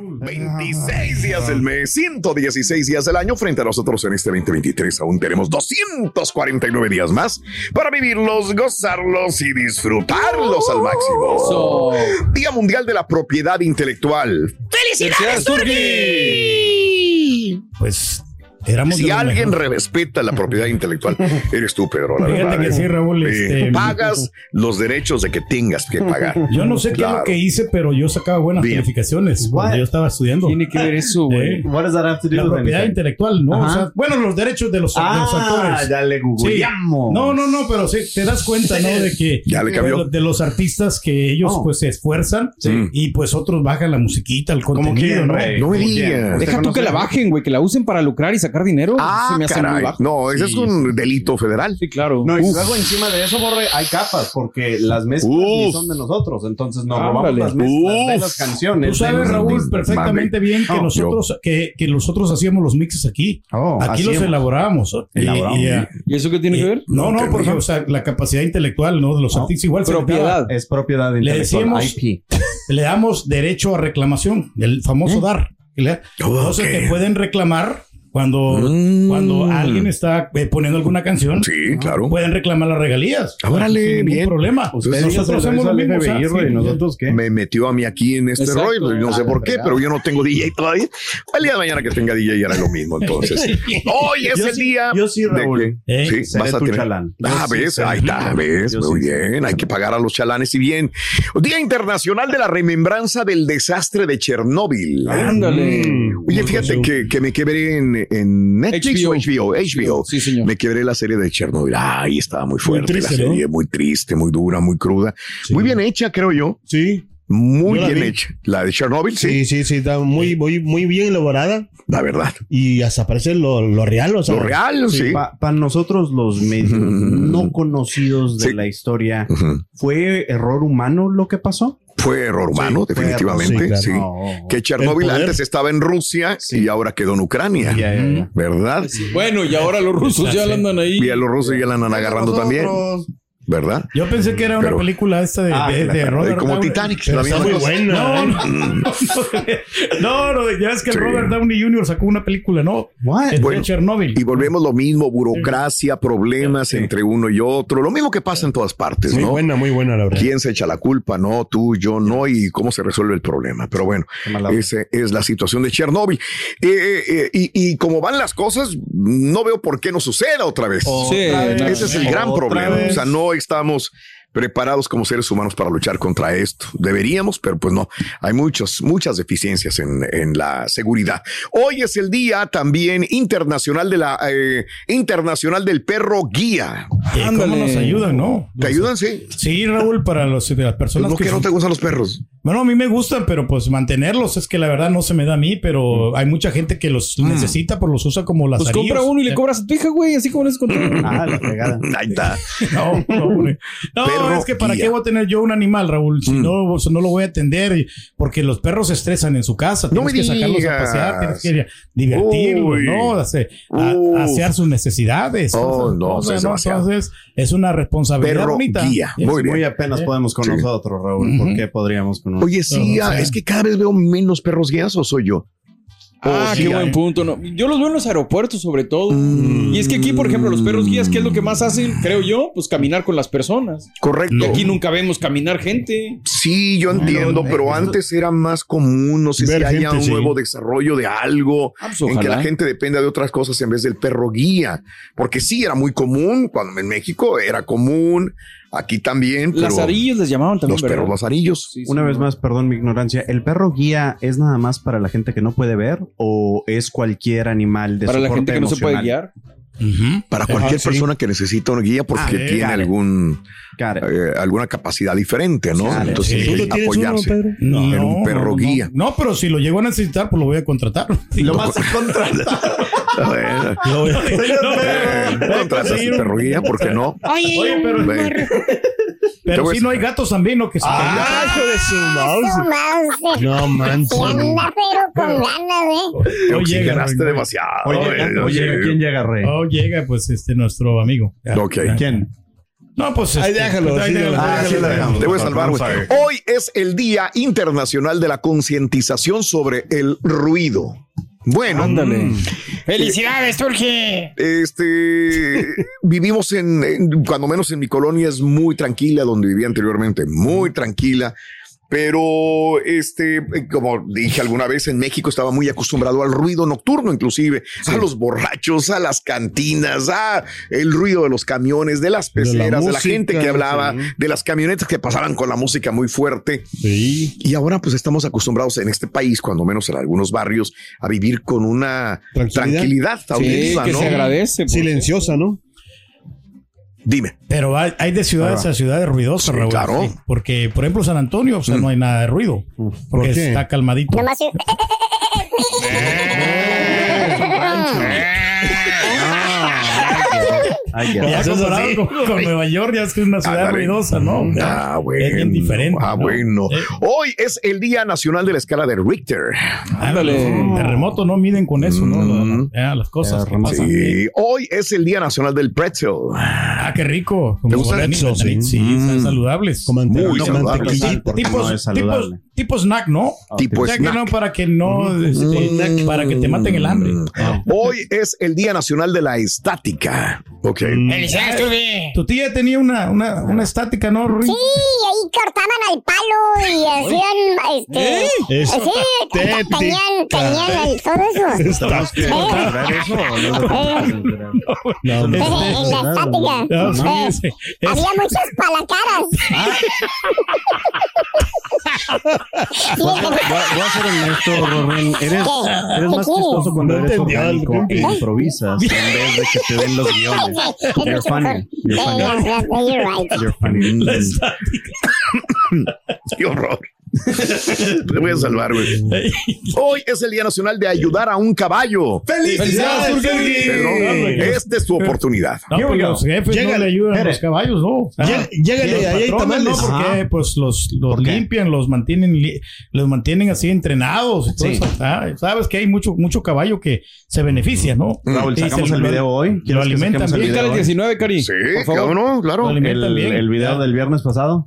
26 días del mes, 116 días del año. Frente a nosotros en este 2023 aún tenemos 249 días más para vivirlos, gozarlos y disfrutarlos al máximo. Día Mundial de la Propiedad Intelectual. ¡Felicidades, Turki! Pues Éramos si alguien respeta la propiedad intelectual, eres tú, Pedro. La Fíjate verdad, que ¿eh? sí, Raúl, Sí. este, pagas los derechos de que tengas que pagar. Yo no sé qué es Claro. lo que hice, pero yo sacaba buenas Bien. calificaciones cuando yo estaba estudiando. Tiene que ver eso, güey. ¿Eh? What does that have to do La propiedad anything? intelectual, ¿no? O sea, bueno, los derechos de los, de los Ah, actores. ya le Sí. googleamos. No, no, no, pero sí, te das cuenta, ¿no? De que Ya le cambió. de, de los artistas que ellos Oh. pues se esfuerzan Sí. y pues otros bajan la musiquita, el Como contenido, quién, ¿no? rey. No me digas. Deja tú que la bajen, güey, que la usen para lucrar y sacar dinero. Ah, se me hace muy caray. bajo. No, ese es un delito federal. Sí, claro. No, y Uf. luego encima de eso, Borre, hay capas, porque las mezclas ni son de nosotros, entonces nos Ándale. robamos las mezclas de las canciones. Tú sabes, Raúl, perfectamente Mami. bien que No, nosotros que, que nosotros hacíamos los mixes aquí. Oh, aquí los elaborábamos. Y- Elaboramos. y, eh, ¿Y eso qué tiene que ver? No, No, no, que porque o sea, la capacidad intelectual, ¿no? De los No, artistas igual Propiedad. Es propiedad Le intelectual, decíamos- IP. le damos derecho a reclamación, el famoso dar. Le- Entonces Ok. te pueden reclamar cuando, Mm. cuando alguien está eh, poniendo alguna canción. Sí, claro. Pueden reclamar las regalías. Órale, Sin ningún bien. problema. Ustedes Nosotros hacemos lo mismo. sea, sí, ¿nosotros qué? Me metió a mí aquí en este Exacto. rollo. No sé Ah, por qué, fregada. pero yo no tengo DJ todavía. El día de mañana que tenga DJ hará lo mismo. Entonces, hoy es Yo el sí- día. yo sí, de Raúl. que- Eh, sí, vas a tener- chalán. Ah, ves, ahí está, ves, Yo muy sí bien. Hay que pagar a los chalanes y bien. Día Internacional de la Remembranza del Desastre de Chernóbil. Ándale. Oye, fíjate que, que me quebré en, en Netflix HBO. o HBO, HBO. Sí, señor. Me quebré la serie de Chernobyl. Ay, estaba muy fuerte triste, la ¿no? serie, muy triste, muy dura, muy cruda. Muy bien hecha, creo yo. Sí, Muy bien vi. hecha. La de Chernobyl, sí, sí, sí, sí, está muy, muy, muy bien elaborada la verdad. y hasta parece lo, lo real, o sea. Lo real, sí. Para nosotros los medios no conocidos de Sí. la historia. ¿fue error humano lo que pasó? Fue error humano, definitivamente. error, sí. Que poder. antes estaba en Rusia Sí. y ahora quedó en Ucrania. ¿Verdad? Bueno, y ahora los rusos ya la andan ahí. Y a los rusos ya la andan agarrando también. ¿Verdad? Yo pensé que era una Pero- película esta de, Ah, de, Robert como Downey. Titanic, la está muy buena. No, no, no, no, ya es que Sí. Robert Downey Jr. sacó una película, ¿no? What? Es Bueno, de Chernobyl. Y volvemos lo mismo, burocracia, problemas Sí. entre uno y otro, lo mismo que pasa en todas partes, Muy ¿no? buena, muy buena, la verdad. ¿Quién se echa la culpa? No, tú, yo, no, y cómo se resuelve el problema. Pero bueno, esa es la situación de Chernóbil. Eh, eh, eh, y, y como van las cosas, no veo por qué no suceda otra vez. Sí, no, Ese es el gran Otra problema. vez. O sea, no estamos preparados como seres humanos para luchar contra esto. Deberíamos, pero pues no. Hay muchos, muchas deficiencias en, en la seguridad. Hoy es el día también internacional de la eh, internacional del perro guía. Eh, ¿Cómo nos ayudan, no? ¿Te ayudan? Sí. Sí, Raúl, para los, de las Pues personas no que... que no te gustan los perros. Bueno, a mí me gustan, pero pues mantenerlos es que la verdad no se me da a mí, pero hay mucha gente que los necesita, pues los usa como las Pues compra uno y le cobras a tu hija, güey, así como les conté. Ah, la fregada. Ahí está. No, no, hombre. No, Perro es que para guía. qué voy a tener yo un animal, Raúl, si Mm. no, no lo voy a atender, porque los perros se estresan en su casa, No tienes me que sacarlos a pasear, tienes que divertirlos, Uy. ¿no? Hace- a- asear sus necesidades. Oh, no, cosas, demasiado. Entonces, es una responsabilidad Perro bonita. guía. Muy bien. Muy apenas Sí. podemos con Sí. nosotros, Raúl. ¿Por qué podríamos con nosotros? Oye, sí, O ah, sea. es que cada vez veo menos perros guías o soy yo. Ah, sí qué hay. buen punto. No, yo los veo en los aeropuertos, sobre todo. Mm. Y es que aquí, por ejemplo, los perros guías, ¿qué es lo que más hacen? Creo yo, pues caminar con las personas. Correcto. Y aquí nunca vemos caminar gente. Sí, yo entiendo, pero antes era más común, no sé si haya gente, un sí. nuevo desarrollo de algo Ah, pues, en que la gente dependa de otras cosas en vez del perro guía, porque sí era muy común, cuando en México era común, aquí también, pero Lazarillos les llamaban también. los ¿verdad? perros lazarillos. Sí, sí, Una vez no. más, perdón mi ignorancia, ¿el perro guía es nada más para la gente que no puede ver o es cualquier animal de Para la gente que no se puede Para cualquier persona que necesita una guía porque Ah, tiene algún eh, alguna capacidad diferente, ¿no? Entonces Sí. tiene ¿Tú que lo tienes uno, apoyarse. Pedro? en un perro no, guía. No, no, pero si lo llego a necesitar, pues lo voy a contratar. Lo vas a contratar. Bueno, Lo voy a- eh, No, contratas conseguir un un- perro guía, ¿por qué no? Oye, pero, Ve. Te pero voy a- si no hay gatos también, ¿no? Que se Ah, hijo de su mouse. mouse. No manches. Anda pero con ganas, ¿eh? Te Oye, oxigenaste Garrett. demasiado. Oye, eh, oye, sí. ¿quién llega, Rey? Oh, llega, pues, este, nuestro amigo. Ok. ¿Quién? No, pues. Ahí este, déjalo, pues, ahí sí, déjalo. Ah, sí, lo dejamos. Te voy a salvar, güey. Hoy es el Día Internacional de la Concientización sobre el Ruido. Bueno, Ándale. ¡Felicidades, Turki! este vivimos en, en- cuando menos en mi colonia es muy tranquila, donde vivía anteriormente, muy tranquila. Pero este, como dije alguna vez, en México estaba muy acostumbrado al ruido nocturno, inclusive a los borrachos, a las cantinas, a el ruido de los camiones, de las De la peceras, de la, gente que hablaba, sí. de las camionetas que pasaban con la música muy fuerte. Sí. Y ahora pues estamos acostumbrados en este país, cuando menos en algunos barrios, a vivir con una Tranquilidad. tranquilidad, Sí, auditiva, que ¿no? se agradece. Silenciosa, ¿no? Dime. Pero hay, hay de ciudades a ciudades ruidosas, Sí, Raúl. claro. sí. Porque, por ejemplo, San Antonio, o sea, no hay nada de ruido. Porque qué? está calmadito. Nomás. Ay, ya. Ya Eso así. con, con Nueva York, ya es que es una ciudad Ándale. ruidosa, ¿no? Ah, bueno. Es bien diferente. Ah, ¿no? bueno. Eh, Hoy es el Día Nacional de la Escala de Richter. Ándale. los terremotos no miden con eso, ¿no? Mm. Ya, las cosas que pasan. Sí. Hoy es el Día Nacional del Pretzel. Ah, qué rico. ¿Te gusta el pretzel? Sí, Sí. están saludables. Mante- Muy tipos, no es tipos, saludable. tipo snack, ¿no? Tipo O sea, que snack. no, para que no, este, para que te maten el hambre. Hoy es el Día Nacional de la Estática. Ok. Tu tía tenía una, una, una estática, ¿no, Rui? Sí, ahí cortaban al palo y hacían, este, Es sí, tenían, tenían el, todo eso. Eh, ¿Lograr eso no? No, eh, Eh, Había muchas palacaras. Voy a, voy a ser honesto, Rorren. Eres, eres ¿Qué más chistoso cuando eres orgánico e improvisas en vez de que te den los guiones. You're funny. You're funny. you're right. You're funny. Qué horror. Te voy a salvar, güey. Hoy es el Día Nacional de ayudar a un caballo. ¡Felicidades, Pedro, esta es tu oportunidad. No, pues los jefes no Llégale, le ayudan a los caballos, ¿no? O sea, Llé- llégale, los ahí tamales. ¿no? Porque pues los, los ¿Por limpian, los mantienen, los mantienen así entrenados y todo Sí. eso. Ah, Sabes que hay mucho, mucho caballo que se beneficia, ¿no? Raúl, sacamos el lo- video hoy. Lo ¿Quieres que alimentan bien. Hoy? 19, Cari. Sí, por favor. claro, no, claro. Lo alimentan El, bien. el video Ya. del viernes pasado.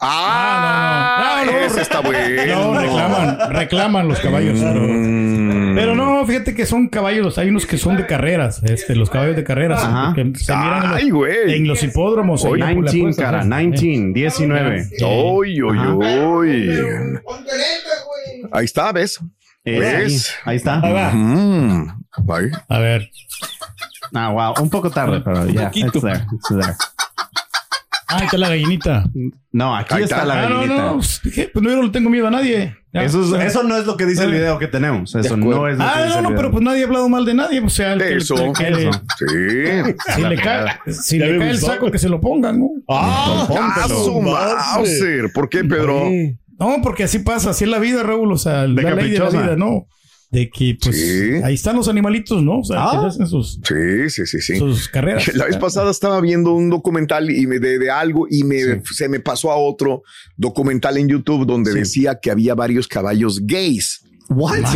Ah, No, no, no. No, no. ese está bueno. No, reclaman, reclaman los caballos. Mm. Pero no, fíjate que son caballos, hay unos que son de carreras, este, los caballos de carreras, Ajá. que se miran en los, Ay, güey. en los hipódromos. le 19, puedes cara. hacer. 19, 19. Uy, uy, Ajá. uy. Ahí está, ¿ves? Eh, ¿Ves? ahí, ahí está. Ahí va. Mm. A ver. Ah, wow. Un poco tarde, pero ya. poquito. It's there. It's there. Ah, ahí está la gallinita. No, aquí está, está. la Ah, no, gallinita. no, pues, ¿qué? Pues no, yo no le tengo miedo a nadie. Ya. Eso, es- eso no es lo que dice el video que tenemos. Eso no es lo que Ah, dice no, el no, video. pero pues nadie ha hablado mal de nadie. O sea, el que- Eso. el. Sí. si le cae, si le cae el saco, que se lo pongan, ¿no? Ah, Ah, su Mauser. ¿Por qué, Pedro? No, porque así pasa, así es la vida, Raúl. O sea, la ley de la vida, ¿no? De que, pues, Sí. ahí están los animalitos, ¿no? O sea, Ah. que hacen sus, Sí, sí, sí, sí. sus carreras. La vez pasada estaba viendo un documental y me de, de algo y me se me pasó a otro documental en YouTube donde decía que había varios caballos gays. What? Ok,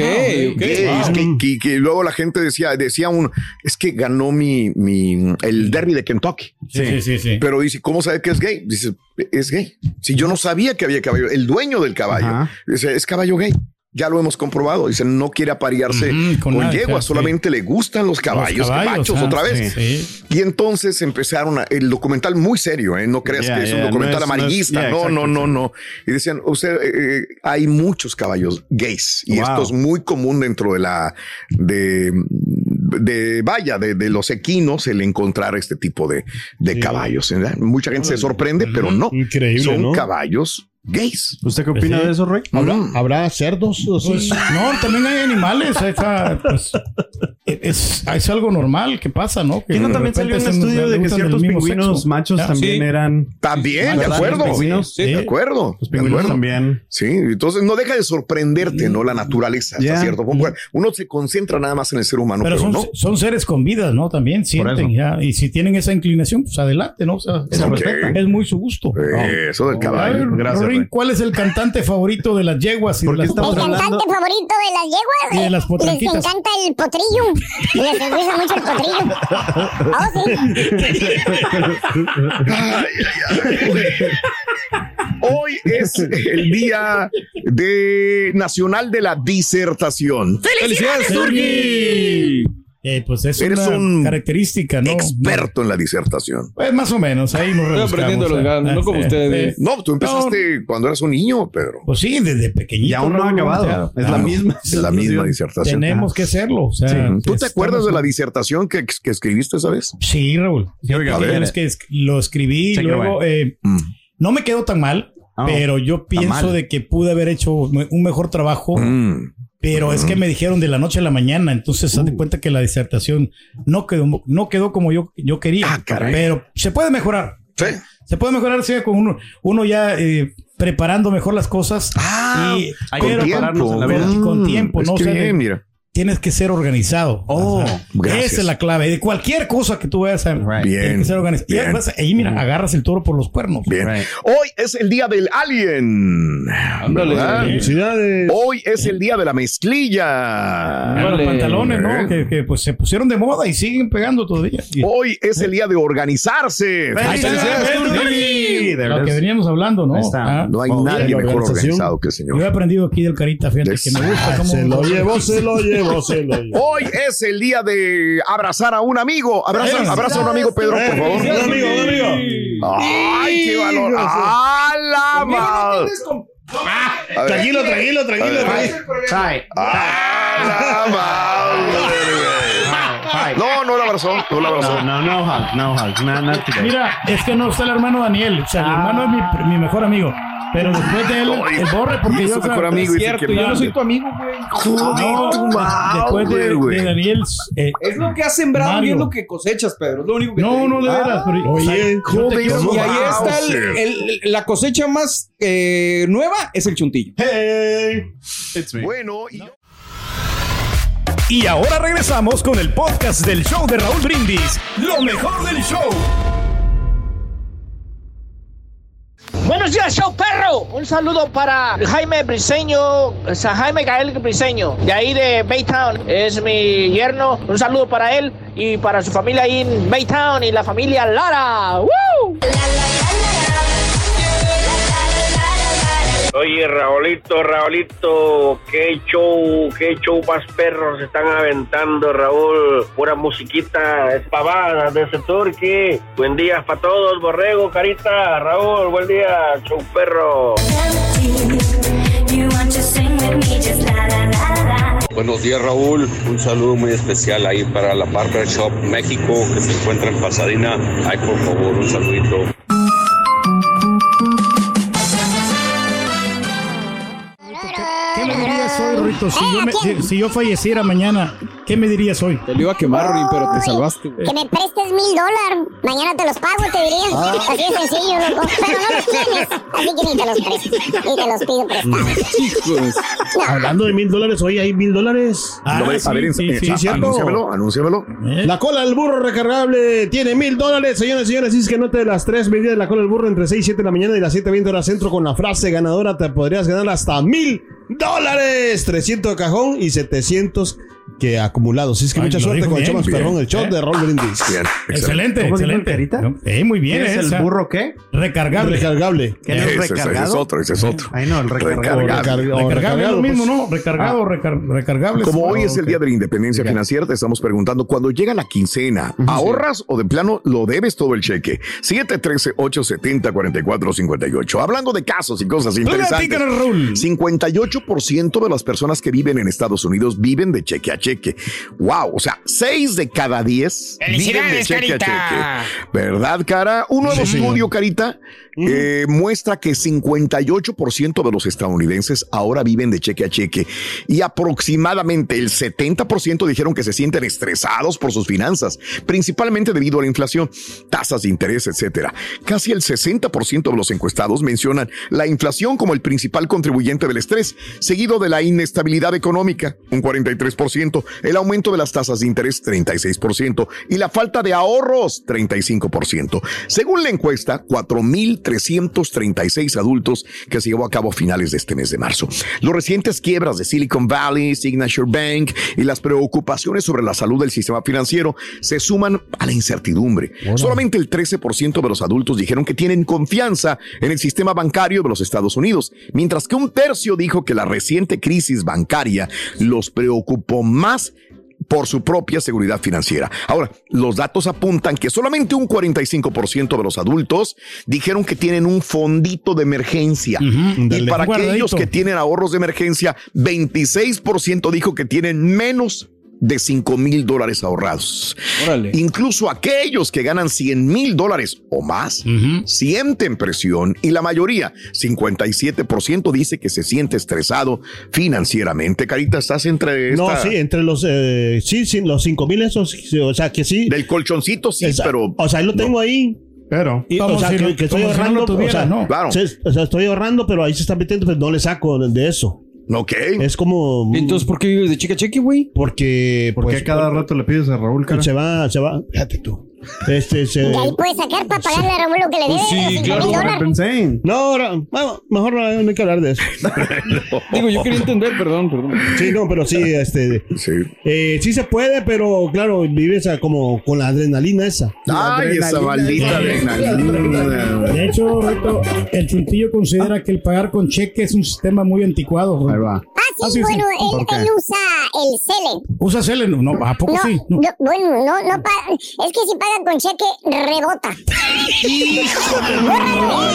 ok. Gays, Wow. que, que- que luego la gente decía, decía un, es que ganó mi, mi, el derby de Kentucky. Sí, sí, sí. sí. Pero dice, ¿cómo sabe que es gay? Dice, es gay. Si yo no sabía que había caballo, el dueño del caballo, Ajá. dice, es caballo gay. Ya lo hemos comprobado. Dice, no quiere aparearse con con, yeguas, sí. solamente le gustan los caballos, caballos, machos, ah, otra vez. sí. Y entonces empezaron a- el documental muy serio, ¿eh? No creas Ya, que es un documental es- no es- amarillista. No, no, no, no. Y decían, usted, eh, eh, hay muchos caballos gays. Y Wow. esto es muy común dentro de la, de, de vaya, de, de los equinos, el encontrar este tipo de, de caballos. ¿verdad? Mucha gente se sorprende, pero no. Increíble, Son ¿no? caballos gays. ¿Usted qué opina Sí. de eso, Rey? ¿Habrá, Mm. ¿Habrá cerdos? o? Pues, no, también hay animales. esa, pues, es, es algo normal que pasa, ¿no? Que ¿Y no de también salió un estudio de que ciertos pingüinos sexo. machos Ya. también Sí. eran... También, de acuerdo. Sí, De acuerdo. Los pingüinos acuerdo. también. Sí, entonces no deja de sorprenderte, ¿no? La naturaleza, hasta cierto punto. Uno se concentra nada más en el ser humano, Pero pero, son, no. son seres con vida, ¿no? También sienten ya. Y si tienen esa inclinación, pues adelante, ¿no? O sea, Se Ok. respeta. es muy su gusto. Eh, Eso del caballo. Gracias, ¿cuál es el cantante favorito de las yeguas y de las estamos El hablando- cantante favorito de las yeguas. Y de las les encanta el potrillo. Y les gusta mucho el potrillo. Oh, sí. Ay, ay, ay. Hoy es el día de nacional de la disertación. ¡Felicidades, Turki! Eh, pues es Eres una un característica, ¿no? Experto en la disertación. Pues más o menos, ahí nos Estoy aprendiendo los eh. ganos, no como sí, ustedes. sí. No, tú empezaste cuando eras un niño, Pedro. Pues sí, desde pequeñito. Y aún no ha acabado. o sea, Es la misma. De la misma disertación. Tenemos que hacerlo. O sea, Sí. ¿Tú te acuerdas de la disertación que, que escribiste esa vez? Sí, Raúl. Sí, oiga. Es que es- lo escribí y Cheque, luego eh, Mm. no me quedó tan mal, Oh, pero yo pienso de que pude haber hecho un mejor trabajo. Mm. Pero es que me dijeron de la noche a la mañana, entonces Uh. haz de cuenta que la disertación no quedó, no quedó como yo, yo quería. Ah, caray. pero se puede mejorar. Sí. Se puede mejorar sí, con uno, uno ya eh, preparando mejor las cosas. Ah, y, hay que pero prepararnos en la vida. con, con Mm, tiempo, es ¿no? O que sea, bien, de- mira. Tienes que ser organizado. Oh, gracias. Esa es la clave. De cualquier cosa que tú vayas a Right. Bien, tienes que ser organizado. Y además, ahí mira, agarras el toro por los cuernos. Bien. Right. Hoy es el día del alien. Ándale. Felicidades. Hoy es el día de la mezclilla. Ah, los pantalones. ¿no? Que, que, pues se pusieron de moda y siguen pegando todavía. Hoy es el día de organizarse. De Lo que veníamos hablando, ¿no? Ah, No hay Oh, nadie mejor organizado que el yo he señor. aprendido aquí del Carita, fíjate, que me gusta cómo... Se lo llevó, se lo llevó, Hoy es el día de abrazar a un amigo. Abraza, abraza a un amigo, Pedro, por favor. Un amigo, un amigo. Ay, qué valor. ¡A la madre! Tranquilo, tranquilo, tranquilo. tranquilo. Hi. ¡A la madre! Hi. No, no la abrazó, no la abrazó. No, no, no no. No, que no está el hermano Daniel. O sea, el hermano es mi, mi mejor amigo. Pero después de él, el borre, porque yo... mejor amigo Cierto, yo no soy tu amigo, güey. Después de, Daniel... eh, Es lo que has sembrado y es lo que cosechas, Pedro. Es lo único que no, no, de veras. pero- Oye, o sea, yo te joder, quiero eso Y ahí Wow, está el- sir. el- la cosecha más eh, nueva, es el chuntillo. Hey. It's me. Bueno, y Y ahora regresamos con el podcast del show de Raúl Brindis. Lo mejor del show. Buenos días, show perro. Un saludo para Jaime Briseño, sea, Jaime Gael Briseño, de ahí de Baytown. Es mi yerno. Un saludo para él y para su familia ahí en Baytown y la familia Lara. ¡Woo! Oye, Raulito, Raulito, qué show, qué show más perros están aventando, Raúl. Pura musiquita espavada de ese turqui. Buen día para todos, Borrego, Carita, Raúl, buen día, show perro. Buenos días Raúl, un saludo muy especial ahí para la Barber Shop México que se encuentra en Pasadena. Ay, por favor, un saludito. Si yo, me- si- si yo falleciera mañana, ¿qué me dirías hoy? Te lo iba a quemar, pero te salvaste. güey. Que me prestes mil dólares. Mañana te los pago, te diría. Ah. Así de sencillo, loco. Pero no los tienes. Así que ni te los presto. Ni te los pido prestados. Hijos. Hablando de mil dólares, hoy hay mil dólares. Ah, no, sí, a ver, sí, sí, cierto. anúnciamelo, anúnciamelo. ¿Eh? La cola del burro recargable tiene mil dólares, señoras y señores. Es que note las tres medidas de la cola del burro entre 6 y 7 de la mañana y las 7.20 horas centro con la frase ganadora. Te podrías ganar hasta mil dólares. 300 de cajón y 700 que acumulados. Así es que Ay, mucha suerte con el show más bien. perrón, el show ¿Eh? de Raúl Brindis. Bien, Excelente, ¿Cómo dijo excelente. Carita? Eh, muy bien. ¿Qué es esa. el burro qué? Recargable. Recargable. ¿Que no es Ese, ese es otro, ese es otro. Ay, no, el. Recargable. Recargable es lo mismo, pues. ¿no? Recargado, recar- recargable. Como hoy Ah, es el día de la independencia financiera, te estamos preguntando, cuando llega la quincena, ¿ahorras o de plano lo debes todo el cheque? 713-870-4458. Hablando de casos y cosas interesantes. Platícanos, Raúl. 58% de las personas que viven en Estados Unidos viven de cheque a cheque. Wow, o sea, 6 de cada 10 viven de ¡Felicidades, cheque a cheque. ¿Verdad, cara? Un nuevo estudio, Carita, eh, muestra que 58% de los estadounidenses ahora viven de cheque a cheque y aproximadamente el 70% dijeron que se sienten estresados por sus finanzas, principalmente debido a la inflación, tasas de interés, etcétera. Casi el 60% de los encuestados mencionan la inflación como el principal contribuyente del estrés, seguido de la inestabilidad económica, un 43%, el aumento de las tasas de interés, 36%, y la falta de ahorros, 35%. Según la encuesta, 4.336 adultos que se llevó a cabo a finales de este mes de marzo. Los recientes quiebras de Silicon Valley, Signature Bank y las preocupaciones sobre la salud del sistema financiero se suman a la incertidumbre. Solamente el 13% de los adultos dijeron que tienen confianza en el sistema bancario de los Estados Unidos, mientras que un tercio dijo que la reciente crisis bancaria los preocupó más por su propia seguridad financiera. Ahora, los datos apuntan que solamente un 45% de los adultos dijeron que tienen un fondito de emergencia. Y Dale. para aquellos que tienen ahorros de emergencia, 26% dijo que tienen menos de 5 mil dólares ahorrados. Órale. Incluso aquellos que ganan 100 mil dólares o más sienten presión y la mayoría, 57% dice que se siente estresado financieramente. Carita, estás entre No, esta- sí, entre los, eh, sí, sí, los cinco mil esos, sí, o sea que sí. Del colchoncito sí, Esa- pero O sea, ahí lo tengo ahí. Pero. Y, o sea, si que, no- que estoy como si no ahorrando, o sea, ¿no? Claro. sí, o sea, estoy ahorrando, pero ahí se está metiendo, pues no le saco de, de eso. Ok. Es como Entonces, ¿por qué vives de cheque a cheque, güey? porque ¿Por qué pues, cada rato le pides a Raúl, cara? se va, se va, fíjate tú. Este se De ahí puedes sacar para pagarle a Raúl lo que le debe. Pues sí, los cinco claro. dólares. Saying. No, ahora, bueno, mejor no, no hay que hablar de eso. Digo, yo quería entender, perdón, perdón. Sí, no, pero sí, este, Sí. eh, sí se puede, pero claro, vives a- como con la adrenalina esa. Ay, esa maldita adrenalina. De hecho, Beto, el Chuntillo considera que el pagar con cheque es un sistema muy anticuado. Ahí va. Ah, sí, Ah, sí, sí. bueno, ¿Por él, usa el Cele. ¿Usa Cele? No, ¿a poco No, sí? No. no, bueno, no, no paga. Es que si paga con cheque, rebota.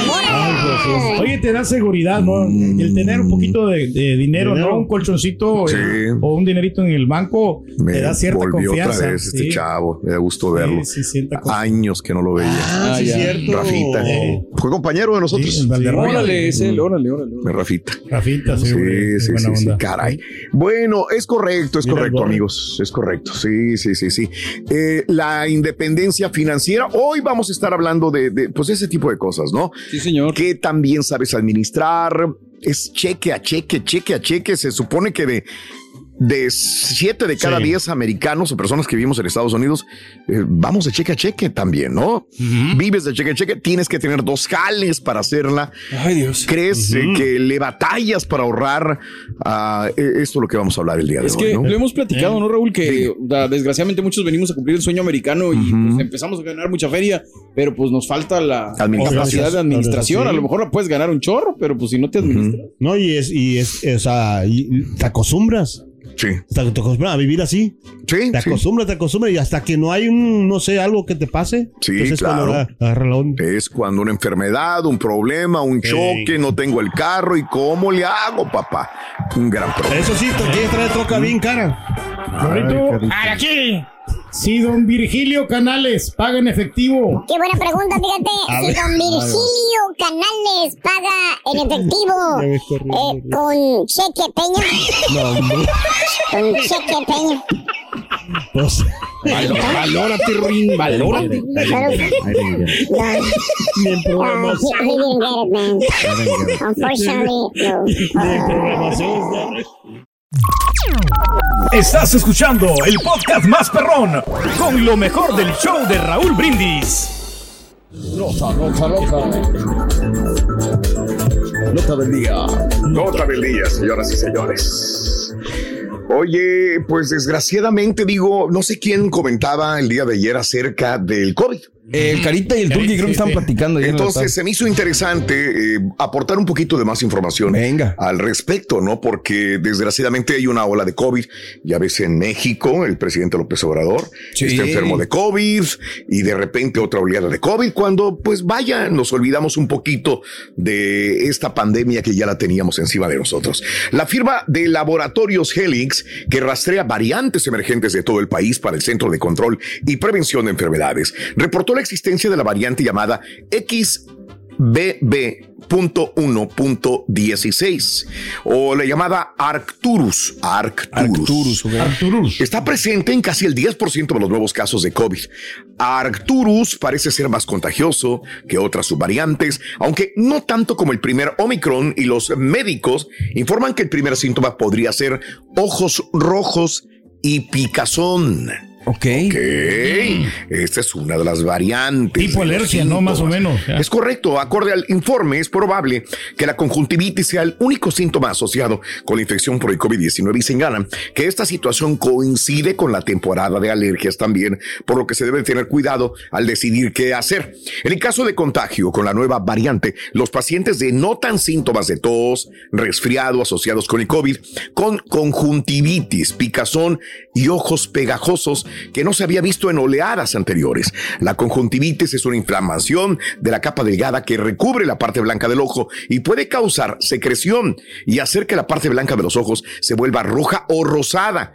Bórrale, Oye, te da seguridad, ¿no? El tener un poquito de, de dinero, Dinero. ¿no? Un colchoncito eh, Sí. o un dinerito en el banco Me te da cierta volvió confianza. otra vez este Sí. chavo. Me da gusto verlo. Sí, sí. Años que no lo veía. Ah, sí, ya. cierto. Rafita. Fue compañero de nosotros. Sí. Órale, es él, órale, órale. Rafita. Rafita, sí, güey, Sí, sí, buena sí, sí, caray. Bueno, es correcto, es Mira correcto, amigos, es correcto. Sí, sí, sí, sí. Eh, la independencia financiera. Hoy vamos a estar hablando de, de, pues, ese tipo de cosas, ¿no? Sí, señor. Que también sabes administrar. Es cheque a cheque, cheque a cheque. Se supone que de de siete de cada Sí. diez americanos o personas que vivimos en Estados Unidos, eh, vamos de cheque a cheque también, ¿no? Vives de cheque a cheque, tienes que tener dos jales para hacerla. Ay, Dios. ¿Crees eh, que le batallas para ahorrar? Ah, eh, esto es lo que vamos a hablar el día de Es hoy, que ¿no? lo hemos platicado, ¿no, Raúl? Que Sí. da- desgraciadamente muchos venimos a cumplir el sueño americano y pues, empezamos a ganar mucha feria, pero pues nos falta la capacidad de administración. Sí. A lo mejor la puedes ganar un chorro, pero pues si no te administras. No, y es, y es, o sea, y te acostumbras. Sí, Te te acostumbras a vivir así. sí, Te sí. acostumbras, te acostumbras y hasta que no hay un, no sé, algo que te pase. Sí, entonces cuando claro. agarra la onda. Es cuando una enfermedad, un problema, un Sí. choque, no tengo el carro y cómo le hago, papá. Un gran problema. Eso sí, te quieres traer troca bien cara. Gorrito, bórrale. aquí. Si don Virgilio Canales paga en efectivo, Qué buena pregunta, fíjate. A si ver. don Virgilio Canales paga en efectivo eh, con cheque peña. No, hombre. Con cheque peña. Pues, Valórate, Rin, valórate. Get it. Unfortunately, no. Estás escuchando el podcast más perrón con lo mejor del show de Raúl Brindis. Nota, nota, nota. Nota del día. Nota del día, señoras y señores. Oye, pues desgraciadamente digo, no sé quién comentaba el día de ayer acerca del COVID. El Carita y el Turki creo que están platicando. Entonces se me hizo interesante eh, aportar un poquito de más información al respecto, ¿no? Porque desgraciadamente hay una ola de COVID. Ya ves en México, el presidente López Obrador Sí. está enfermo de COVID y de repente otra oleada de COVID cuando, pues vaya, nos olvidamos un poquito de esta pandemia que ya la teníamos encima de nosotros. La firma de laboratorios Helix, que rastrea variantes emergentes de todo el país para el Centro de Control y Prevención de Enfermedades, reportó la existencia de la variante llamada XBB.1.16 o la llamada Arcturus. Arcturus. Está presente en casi el 10% de los nuevos casos de COVID. Arcturus parece ser más contagioso que otras subvariantes, aunque no tanto como el primer Omicron y los médicos informan que el primer síntoma podría ser ojos rojos y picazón. Ok. Esta es una de las variantes. Tipo alergia, ¿no? Más o menos. Ya. Es correcto. Acorde al informe, es probable que la conjuntivitis sea el único síntoma asociado con la infección por el COVID-19 y señalan que esta situación coincide con la temporada de alergias también, por lo que se debe tener cuidado al decidir qué hacer. En el caso de contagio con la nueva variante, los pacientes denotan síntomas de tos, resfriado asociados con el COVID, con conjuntivitis, picazón y ojos pegajosos que no se había visto en oleadas anteriores. La conjuntivitis es una inflamación de la capa delgada que recubre la parte blanca del ojo y puede causar secreción y hacer que la parte blanca de los ojos se vuelva roja o rosada.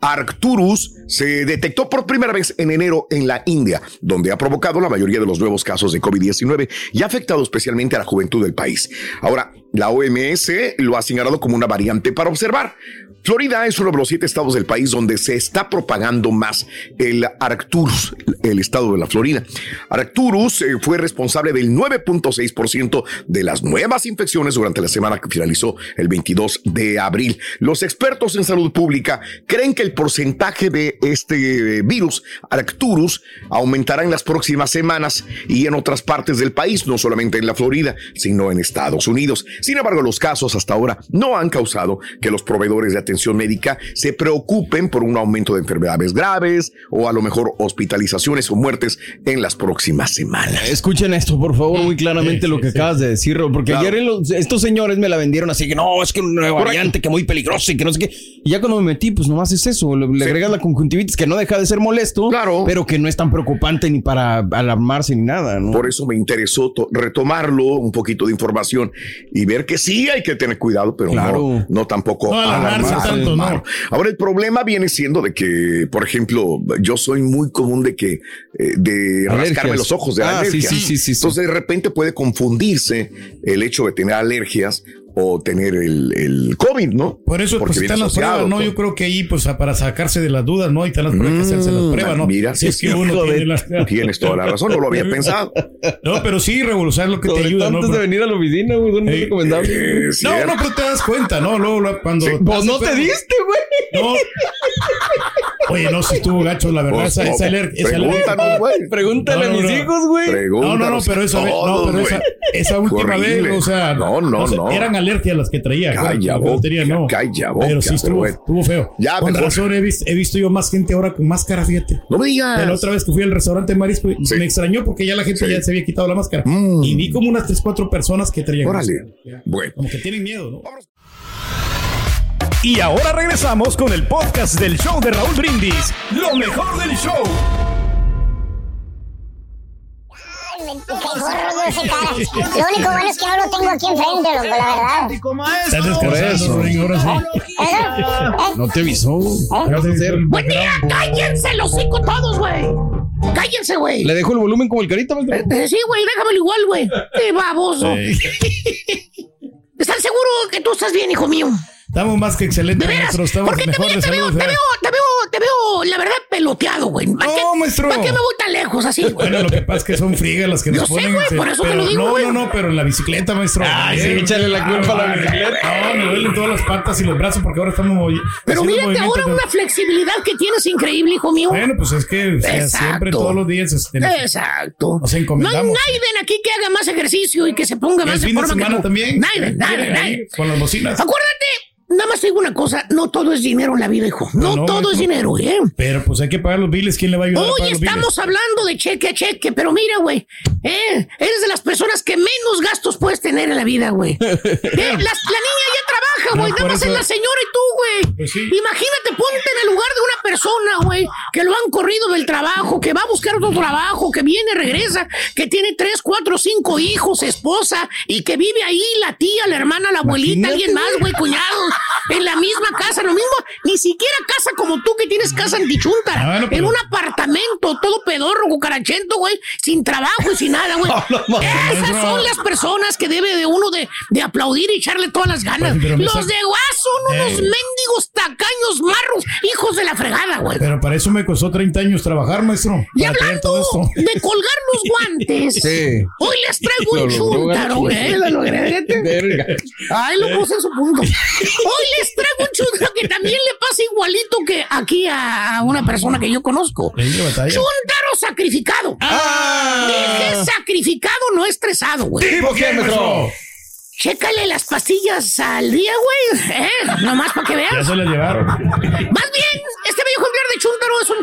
Arcturus se detectó por primera vez en enero en la India, donde ha provocado la mayoría de los nuevos casos de COVID-19 y ha afectado especialmente a la juventud del país. Ahora, la OMS lo ha señalado como una variante para observar. Florida es uno de los siete estados del país donde se está propagando más el Arcturus, el estado de la Florida. Arcturus eh, fue responsable del 9.6% de las nuevas infecciones durante la semana que finalizó el 22 de abril. Los expertos en salud pública creen que el porcentaje de este eh, virus, Arcturus, aumentará en las próximas semanas y en otras partes del país, no solamente en la Florida, sino en Estados Unidos. Sin embargo, los casos hasta ahora no han causado que los proveedores de atención médica se preocupen por un aumento de enfermedades graves o a lo mejor hospitalizaciones o muertes en las próximas semanas. Escuchen esto, por favor, muy claramente lo que acabas de decir, porque Claro. ayer los- estos señores me la vendieron así que no, es que una nueva variante que muy peligrosa y que no sé qué. Y ya cuando me metí, pues nomás es eso, le, le agregas la conjuntivitis que no deja de ser molesto, pero que no es tan preocupante ni para alarmarse ni nada, ¿no? Por eso me interesó to- retomarlo, un poquito de información y ver que sí hay que tener cuidado, pero Claro. no, no tampoco No alarmarse alarmarse, tanto, ¿no? hermano. Ahora el problema viene siendo de que, por ejemplo, yo soy muy común de que eh, de Alergias. rascarme los ojos de Ah, sí, alergias. sí, sí, sí, sí. Entonces de repente puede confundirse el hecho de tener alergias o tener el, el COVID, ¿no? Por eso Porque pues están las pruebas, ¿no? con- Yo creo que ahí, pues, para sacarse de las dudas, ¿no? Y están las pruebas, que hacerse las pruebas, ¿no? Mm, Mira, si es que uno tiene las... Tienes toda la razón, no lo había pensado. No, pero sí, revolucionar lo que te ayuda, antes de venir a la oficina, güey, son muy Ey, recomendables. Eh, No, no, pero te das cuenta, ¿no? Luego, cuando... Pues no te diste, güey. No. Oye, no, si estuvo gacho, la verdad. Pues, esa, esa Pregúntanos, güey. Pregúntale No, no, a mis no. hijos, güey. No, no, no, pero esa todos, pero esa, última vez, o sea, No, no, no. eran alergias las que traía. Calla boca, batería no. calla boca, Pero sí pero estuvo, estuvo feo. Ya, con mejor. razón he visto, he visto yo más gente ahora con máscara, fíjate. No me digas. La otra vez que fui al restaurante Marisco, Sí. me extrañó porque ya la gente Sí. ya se había quitado la máscara. Mm. Y vi como unas 3, 4 personas que traían Órale. Bueno. Como que tienen miedo, ¿no? Y ahora regresamos con el podcast del show de Raúl Brindis. Lo mejor del show. Ay, me- qué gorro de ese cara. Lo único bueno es que no lo tengo aquí enfrente, loco, la verdad. Estás descansando, ahora sí. ¿Eh? No te avisó. Ya ¿Qué vas a te- hacer? Buen día, cállense los cinco todos, güey. Cállense, güey. Le dejo el volumen como el carita. Eh, sí, güey, déjamelo igual, güey. ¡Qué baboso! ¿Estás seguro que tú estás bien, hijo mío? Estamos más que excelentes, ¿De maestro. Estamos Porque te, mejor de te veo, te ¿eh? veo, te veo, te veo, la verdad, peloteado, güey. ¿Para No, qué, maestro. ¿Para qué me voy tan lejos así, güey? Bueno, lo que pasa es que son friegas las que nos sé, ponen. güey, este, por eso te pero lo digo, no, güey. no, no, pero en la bicicleta, maestro. Ay, sí, échale la culpa a la bicicleta. No, me duelen todas las patas y los brazos porque ahora estamos movi- Pero mírate ahora de- una flexibilidad que tienes increíble, hijo mío. Bueno, pues es que o sea, Exacto. siempre, todos los días. Este, Exacto. Nos No hay encomendamos. nadie aquí que haga más ejercicio y que se ponga más el en fin de forma que semana tú. también. Nadie, nadie, Miren ahí, nadie. Con las bocinas. Acuérdate nada más digo una cosa, no todo es dinero en la vida, hijo. No, No, no, todo es dinero, ¿eh? Pero pues hay que pagar los biles. ¿Quién le va a ayudar a Hoy pagar los estamos hablando de cheque a cheque, pero mira, güey, eh, eres de las personas que menos gastos puedes tener en la vida, güey. Eh, la, la niña ya güey, nada más es la señora y tú, güey. Pues sí. Imagínate, ponte en el lugar de una persona, güey, que lo han corrido del trabajo, que va a buscar otro trabajo, que viene, regresa, que tiene tres, cuatro, cinco hijos, esposa, y que vive ahí la tía, la hermana, la abuelita, Imagínate, alguien más, güey, cuñados, en la misma casa, lo mismo, ni siquiera casa como tú que tienes casa Ah, en pero- un apartamento, todo pedorro, cucarachento, güey, sin trabajo y sin nada, güey. Esas son las personas que debe de uno de, de aplaudir y echarle todas las ganas. Me Los de guas son unos Eh. mendigos tacaños marros, hijos de la fregada, güey. Pero para eso me costó 30 años trabajar, maestro. Y hablando esto. de colgar los guantes, Sí. hoy les traigo un Lo gacho. güey. Lo logré. Ay, lo puse en su punto. Hoy les traigo un chúntaro que también le pasa igualito que aquí a una persona que yo conozco. Chúntaro sacrificado. Ah. Dije sacrificado, no estresado, güey. ¿Tipo qué, maestro? Chécale las pastillas al día, güey. ¿Eh? Nomás para que Ya veas. se las llevaron. Más bien, este bello ejemplar de Chuntaro es un...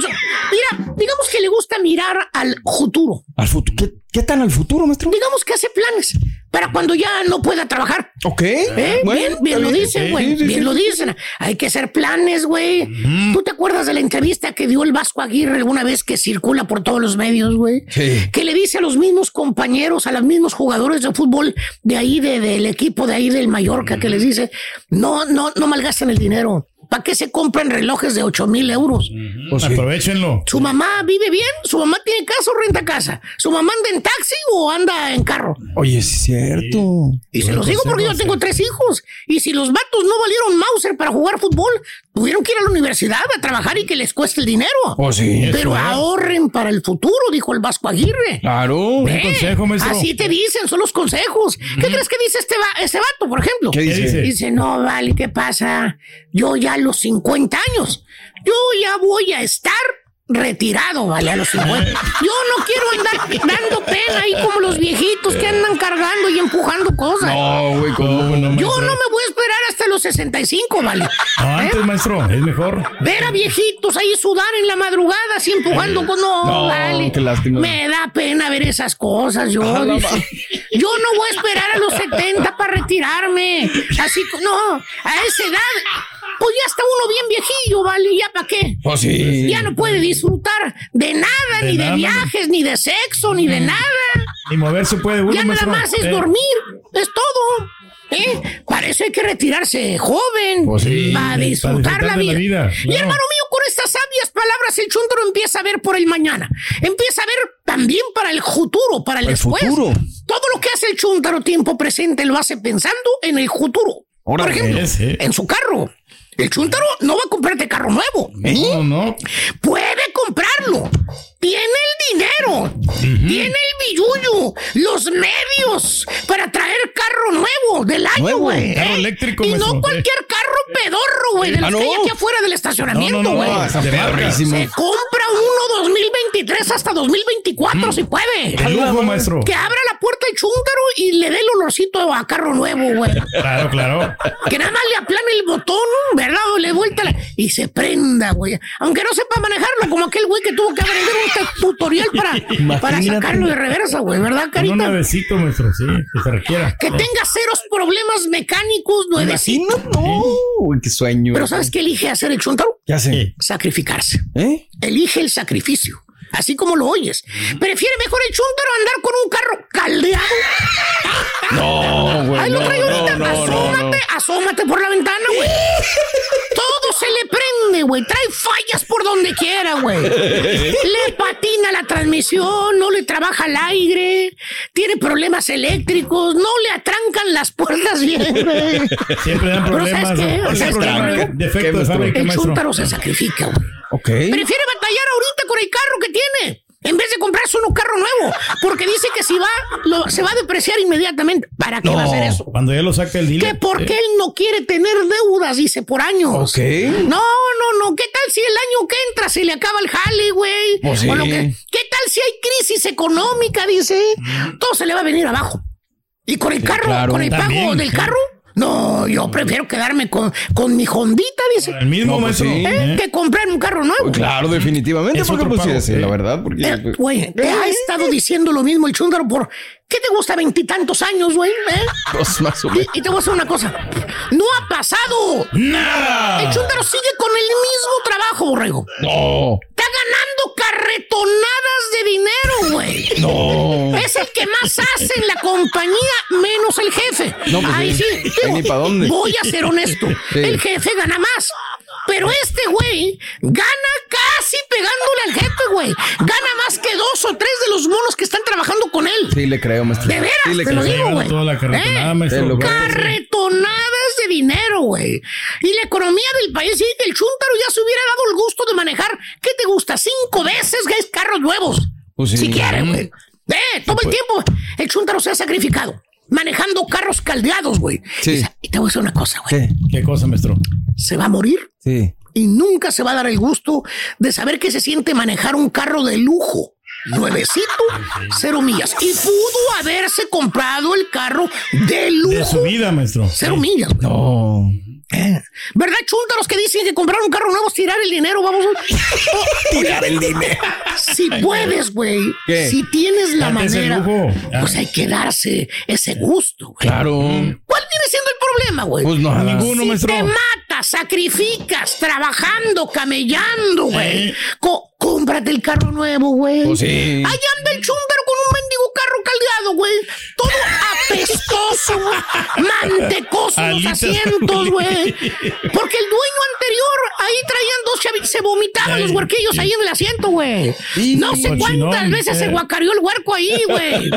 Mira, digamos que le gusta mirar al futuro. ¿Al futuro? ¿Qué, ¿Qué tan al futuro, maestro? Digamos que hace planes para cuando ya no pueda trabajar. Ok. ¿Eh? Bueno, bien, bien lo dicen, güey. sí, sí, bien sí. lo dicen. Hay que hacer planes, güey. ¿Tú te acuerdas de la entrevista que dio el Vasco Aguirre alguna vez que circula por todos los medios, güey? Sí. Que le dice a los mismos compañeros, a los mismos jugadores de fútbol de ahí, de- del equipo de ahí del Mallorca, que les dice, no, no, no malgasten el dinero. ¿Para qué se compran relojes de 8 mil euros? Pues Aprovechenlo. Su mamá vive bien, su mamá tiene casa o renta casa. Su mamá anda en taxi o anda en carro. Oye, es cierto. Y se los digo porque yo tengo tres hijos. Y si los vatos no valieron Mauser para jugar fútbol, tuvieron que ir a la universidad a trabajar y que les cueste el dinero. Oh, sí. Pero ahorren para el futuro, dijo el Vasco Aguirre. Claro. Eh, consejo, maestro. Así te dicen, son los consejos. ¿Qué crees que dice este, va- este vato, por ejemplo? ¿Qué dice? dice? No, vale, ¿qué pasa? Yo ya los 50 años, yo ya voy a estar retirado, vale, a los 50. Yo no quiero andar dando pena ahí como los viejitos que andan cargando y empujando cosas. No, güey, ¿cómo? No, Yo maestro. no me voy a esperar hasta los 65, vale. No, ¿Eh? antes, maestro, es mejor. Ver a viejitos ahí sudar en la madrugada así empujando con no, No, vale. qué lástima. Me da pena ver esas cosas, yo. Ah, yo no voy a esperar a los 70 para retirarme. Así no, a esa edad, pues ya está uno bien viejillo, vale, ¿ya para qué? Oh, sí. Ya no puede disfrutar de nada, De ni nada, de viajes, ni de sexo, ni de nada. Y moverse puede uno, Ya nada más es Eh, dormir, es todo. ¿Eh? Para eso hay que retirarse joven, Pues sí, para para disfrutar la vida. Y hermano mío, con estas sabias palabras, el chúndaro empieza a ver por el mañana. Empieza a ver también para el futuro, para el, El después. futuro. Todo lo que hace el chúndaro tiempo presente lo hace pensando en el futuro. por Órale. ejemplo, Sí. en su carro. El chúntaro no va a comprarte carro nuevo. No, no. Puede comprarlo. Tiene el dinero. Tiene el billuyo. Los medios para traer carro nuevo del año, güey. carro ¿eh? eléctrico, Y no cualquier carro pedorro, güey. De Ah, los que hay aquí afuera del estacionamiento, No, no, no, güey. Se compra uno 2023 hasta 2024 si puede. De lujo, maestro. Que abra la puerta el chúntaro y le dé el olorcito a carro nuevo, güey. Claro, claro. Que nada más le aplane el botón, ¿verdad? O le vuelta la- y se prenda, güey. Aunque no sepa manejarlo, como aquel güey que tuvo que aprender un tutorial para, para sacarlo de reversa, güey, ¿verdad, Con un carita? nuevecito, maestro, sí, que se requiera. Que tenga ceros problemas mecánicos, nuevecito. No, güey, qué sueño. Pero ¿sabes qué elige hacer el chuntaro? ¿Qué hace? Sacrificarse. ¿Eh? Elige el sacrificio. Así como lo oyes. Prefiere mejor el chuntaro andar con un carro caldeado. No, güey. Ahí lo no, traigo ahorita. no, no, no, asómate, no. asómate por la ventana, güey. Todo se le prende, güey. Trae fallas por donde quiera, güey. Le patina la transmisión, no le trabaja el aire, tiene problemas eléctricos, no le atrancan las puertas bien, güey. Siempre dan Pero problemas. ¿sabes qué? ¿no? ¿Sabes qué, defecto ¿Qué, de fábrica, El chúntaro se sacrifica, güey. Prefiere batallar ahorita con el carro que tiene. En vez de comprarse un carro nuevo, porque dice que si va, lo- se va a depreciar inmediatamente. ¿Para qué va a hacer eso? Cuando ya lo saca el Que dealer. porque él no quiere tener deudas, dice, por años. Ok. No, no, no. ¿Qué tal si el año que entra se le acaba el jale, güey? Pues sí. Que- ¿Qué tal si hay crisis económica, dice? Todo se le va a venir abajo. Y con el carro, claro. con el pago También, del sí. carro, No, yo prefiero quedarme con, con mi Hondita, dice. El mismo, No, pues maestro. sí. ¿Eh? ¿eh? Que comprar un carro nuevo. Claro, definitivamente, Es porque pues sí, pago, sí, eh. la verdad, porque Eh, Güey, te ha estado diciendo lo mismo el chúndaro por. ¿Qué te gusta veintitantos años, güey? ¿Eh? pues más o menos. Y, y te voy a decir una cosa. No ha pasado. Nada. El chúndaro sigue con el mismo trabajo, borrego. No, ganando carretonadas de dinero, güey. no. Es el que más hace en la compañía, menos el jefe. No, pues Ahí sí. sí. Digo, ni pa' dónde. Voy a ser honesto. Sí. El jefe gana más. Pero este güey gana casi pegándole al jefe, güey. Gana más que dos o tres de los monos que están trabajando con él. Sí le creo, maestro. De veras, sí le te lo digo, güey. toda la carretonada, ¿Eh? maestro. Carretonadas de dinero, güey. Y la economía del país, sí, que el chúntaro ya se hubiera dado el gusto de manejar, ¿qué te gusta? Cinco veces, guys, carros nuevos. Pues sí. Si quiere, güey. Eh, todo el tiempo el chúntaro se ha sacrificado. Manejando carros caldeados, güey. Sí. Y te voy a decir una cosa, güey. ¿Qué? ¿Qué cosa, maestro? Se va a morir Sí. y nunca se va a dar el gusto de saber que se siente manejar un carro de lujo. Nuevecito, cero millas. Y pudo haberse comprado el carro de lujo. De su vida, maestro. Cero millas, güey. No. ¿Verdad, chúntaros que dicen que comprar un carro nuevo es tirar el dinero? Vamos a... Tirar el dinero. Si puedes, güey. Si tienes la manera, pues hay que darse ese gusto, güey. Claro. ¿Cuál viene siendo el problema, güey? Pues no, Ninguno, si maestro. te matas, sacrificas, trabajando, camellando, güey. Eh. Cómprate el carro nuevo, güey. Pues sí. Ahí anda el chúndaro con un carro caldeado, güey. Todo apestoso, güey. mantecoso los asientos, güey. Porque el dueño anterior, ahí traían dos chavitos, se vomitaban Ay, los huerquillos ahí en el asiento, güey. No sé cuántas veces se eh. guacareó el huerco ahí, güey.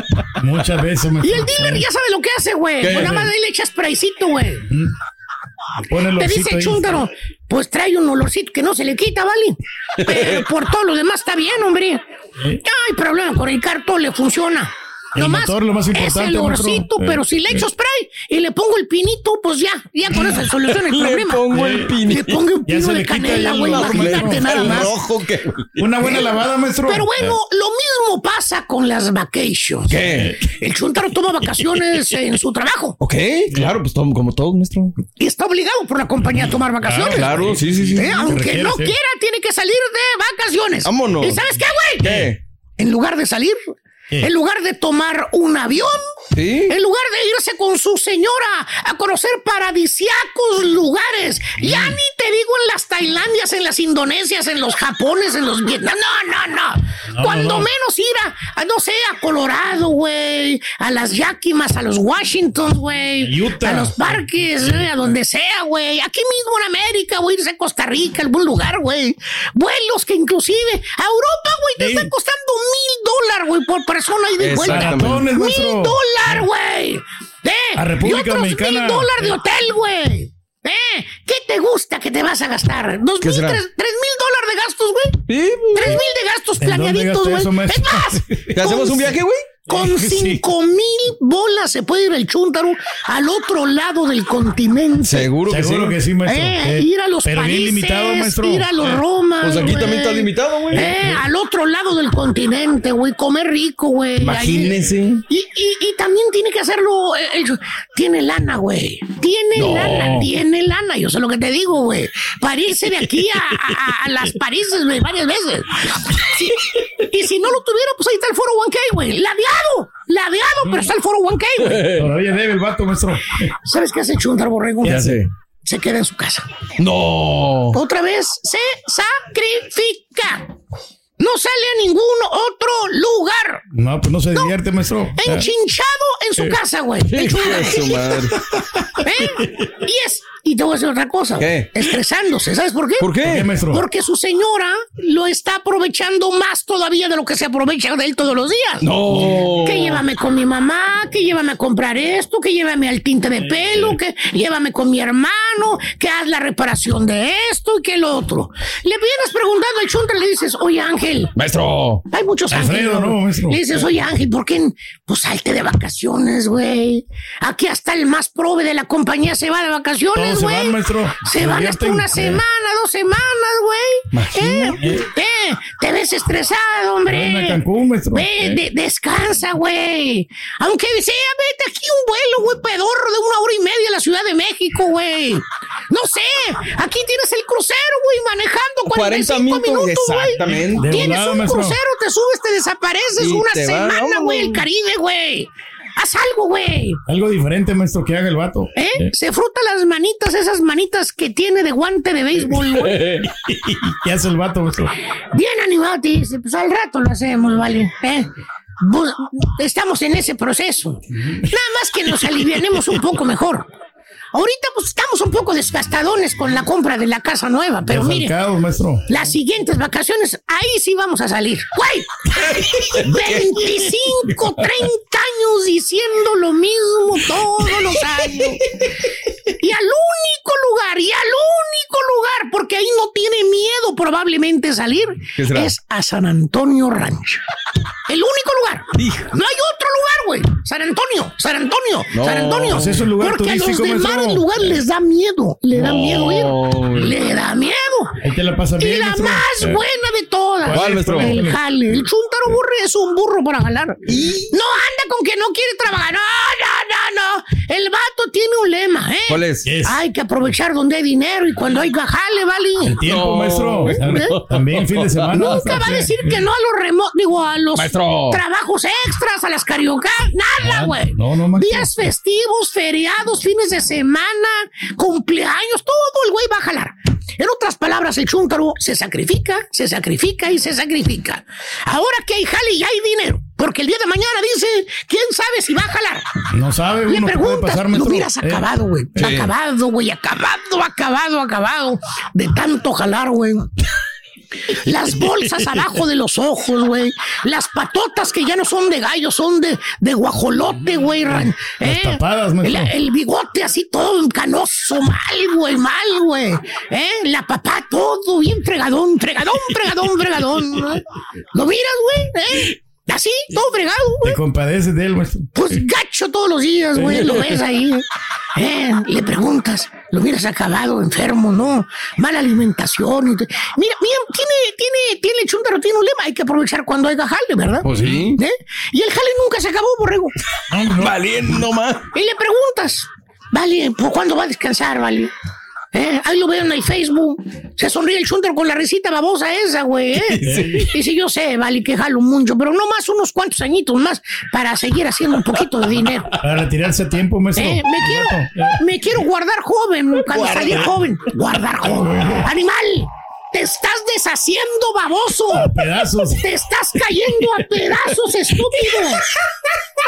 Muchas veces, maestro. Y el dealer ya sabe lo que hace, güey. Pues nada más ahí le echas spraycito, güey. Te dice ahí. Chúndaro, pues trae un olorcito que no se le quita, ¿vale? Pero por todo lo demás está bien, hombre. No hay problema con el cartón, le funciona. El Nomás motor, lo más es importante, el olorcito, maestro. pero Eh, si le echo eh. spray y le pongo el pinito, pues ya, ya con eso se soluciona el Le problema. pongo el pinito. Le pongo un pino de le canela, güey, imagínate nada más. rojo que. Una buena lavada, maestro. Pero bueno, lo mismo pasa con las vacations. ¿Qué? El chuntaro toma vacaciones en su trabajo Ok, claro, pues todo, como todo, maestro. y está obligado por la compañía a tomar vacaciones. Claro, sí, sí, sí. Eh, Aunque requiere, no sí. quiera, tiene que salir de vacaciones. Vámonos. ¿Y sabes qué, güey? ¿Qué? En lugar de salir, ¿Qué? en lugar de tomar un avión, ¿Sí? en lugar de irse con su señora a conocer paradisiacos lugares, ya Mm. ni te digo en las Tailandias, en las Indonesias, en los Japones, en los Vietnam. No, no, no. No, Cuando no, no. menos ir a, a, no sé, a Colorado, güey, a las Yakimas, a los Washingtons, güey, a los parques, eh, a donde sea, güey. Aquí mismo en América, güey, irse a Costa Rica, algún lugar, güey. Vuelos que inclusive a Europa, güey, te están costando mil dólares, güey, por persona y de vuelta. Mil dólares, güey. ¿Eh? A República y otros mil dólares de hotel, güey. ¿Eh? ¿Qué te gusta que te vas a gastar? ¿Dos ¿Qué mil, tres, tres mil dólares de gastos, güey? Sí, Tres mil de gastos ¿En dónde planeaditos, güey. Es más, ¿Te hacemos un viaje, güey? Con Sí. cinco mil bolas se puede ir el chúntaro al otro lado del continente. Seguro que Seguro sí. que sí, maestro. Eh, Eh, ir a los Pero bien países, limitado, maestro. ir a los Eh, Roma. Pues aquí también está limitado, güey. Eh, al otro lado del continente, güey, comer rico, güey. Imagínese. Ahí- Y, y, y también tiene que hacerlo. eh, el- tiene lana, güey. Tiene No. lana, tiene lana. Yo sé lo que te digo, güey. Para irse de aquí a, a- a las Paríses, güey, varias veces. Sí. Y si no lo tuviera, pues ahí está el foro 1K, güey. Ladeado, ladeado, pero está el foro 1K, güey. Todavía debe el vato, maestro. ¿Sabes qué hace Chundar Borrego? ¿Qué hace? Se queda en su casa. No. Otra vez se sacrifica. No sale a ningún otro lugar. No, pues no se divierte, maestro. Enchinchado en su Eh. casa, güey. ¿Eh? Y es. Y te voy a decir otra cosa. ¿Qué? Estresándose. ¿Sabes por qué? ¿Por qué? ¿Por qué, maestro? Porque su señora lo está aprovechando más todavía de lo que se aprovecha de él todos los días. No. Que llévame con mi mamá, que llévame a comprar esto, que llévame al tinte de pelo, que llévame con mi hermano, que haz la reparación de esto y que lo otro. Le vienes preguntando al chunta y le dices, oye Ángel, Maestro. hay muchos Alfredo, ángeles. no, maestro. Le dices, oye Ángel, ¿por qué? Pues salte de vacaciones. güey. Aquí hasta el más prove de la compañía se va de vacaciones, Todos se güey. van, maestro. Se Se van hasta una semana, dos semanas, güey. Eh, eh, te ves estresado, hombre. Cancún, maestro. Ve, Eh. de- descansa, güey. Aunque sea, vete aquí un vuelo, güey, pedorro de una hora y media a la Ciudad de México, güey. No sé, aquí tienes el crucero, güey, manejando 45 40 minutos, minutos, güey. exactamente. Tienes un maestro. crucero, te subes, te desapareces Y una te semana, güey, el Caribe, güey. Haz algo, güey. Algo diferente, maestro, que haga el vato. ¿Eh? Se fruta las manitas, esas manitas que tiene de guante de béisbol, güey. ¿Qué hace el vato, maestro? Bien animado, te dice, pues al rato lo hacemos, ¿vale? ¿Eh? Estamos en ese proceso. Nada más que nos alivianemos un poco mejor. Ahorita pues estamos un poco desgastadones con la compra de la casa nueva, pero mire, las siguientes vacaciones, ahí sí vamos a salir. ¡Güey! 25, 30 años diciendo lo mismo todos los años. Y al único lugar, y al único lugar, porque ahí no tiene miedo probablemente salir, es a San Antonio Rancho. El único lugar. No hay otro lugar, güey. San Antonio, San Antonio, No, San Antonio. pues es un lugar porque a los demás maestro. lugar les da miedo. Le da No. miedo ir. Le da miedo. Ahí te la pasa Y bien, la maestro. más Eh. buena de todas. ¿Cuál, maestro? El jale. El chuntaro burro es un burro para jalar. No anda con que no quiere trabajar. No, no, no, no. El vato tiene un lema, ¿eh? ¿Cuál es? Hay que aprovechar donde hay dinero y cuando hay jale, ¿vale? El tiempo, No. maestro. ¿Eh? También fin de semana. Nunca va a decir que no a los remotos, digo, a los Maestro. trabajos extras, a las cariocas, nada, güey. no, no, maestro. Días festivos, feriados, fines de semana, cumpleaños, todo el güey va a jalar. En otras palabras, el chúntaro se sacrifica, se sacrifica y se sacrifica. Ahora que hay jale y hay dinero, porque el día de mañana dice, quién sabe si va a jalar. No sabe Le uno qué puede preguntas, pasar, lo hubieras Eh. acabado, güey. Sí. Acabado, güey. Acabado, acabado, acabado. De tanto jalar, güey. Las bolsas abajo de los ojos, güey. Las patotas que ya no son de gallo, son de, de guajolote, güey. ¿eh? tapadas, el, el bigote así todo canoso, mal, güey, mal, güey. ¿eh? La papá todo bien fregadón, fregadón, fregadón, fregadón. ¿eh? ¿Lo miras, güey? Así, todo fregado, güey. Te compadeces de él, maestro. Pues gacho todos los días, güey, lo ves ahí. Eh, le preguntas, lo hubieras acabado enfermo, ¿no? Mala alimentación. Mira, mira, tiene, tiene, tiene el chúntaro, tiene un lema, hay que aprovechar cuando haya jale, ¿verdad? Pues sí. ¿Eh? Y el jale nunca se acabó, borrego. Valiendo más. Y le preguntas, vale, ¿por cuándo va a descansar, vale? ¿Eh? Ahí lo veo en el Facebook. Se sonríe el chúntaro con la risita babosa esa, güey. ¿eh? Y si yo sé, vale, que jalo mucho, pero no más unos cuantos añitos más para seguir haciendo un poquito de dinero. Para retirarse a tiempo, maestro. Eh, me quiero, me quiero guardar joven, cuando salir joven. Guardar joven. Animal, te estás deshaciendo, baboso. A pedazos. Te estás cayendo a pedazos, estúpido.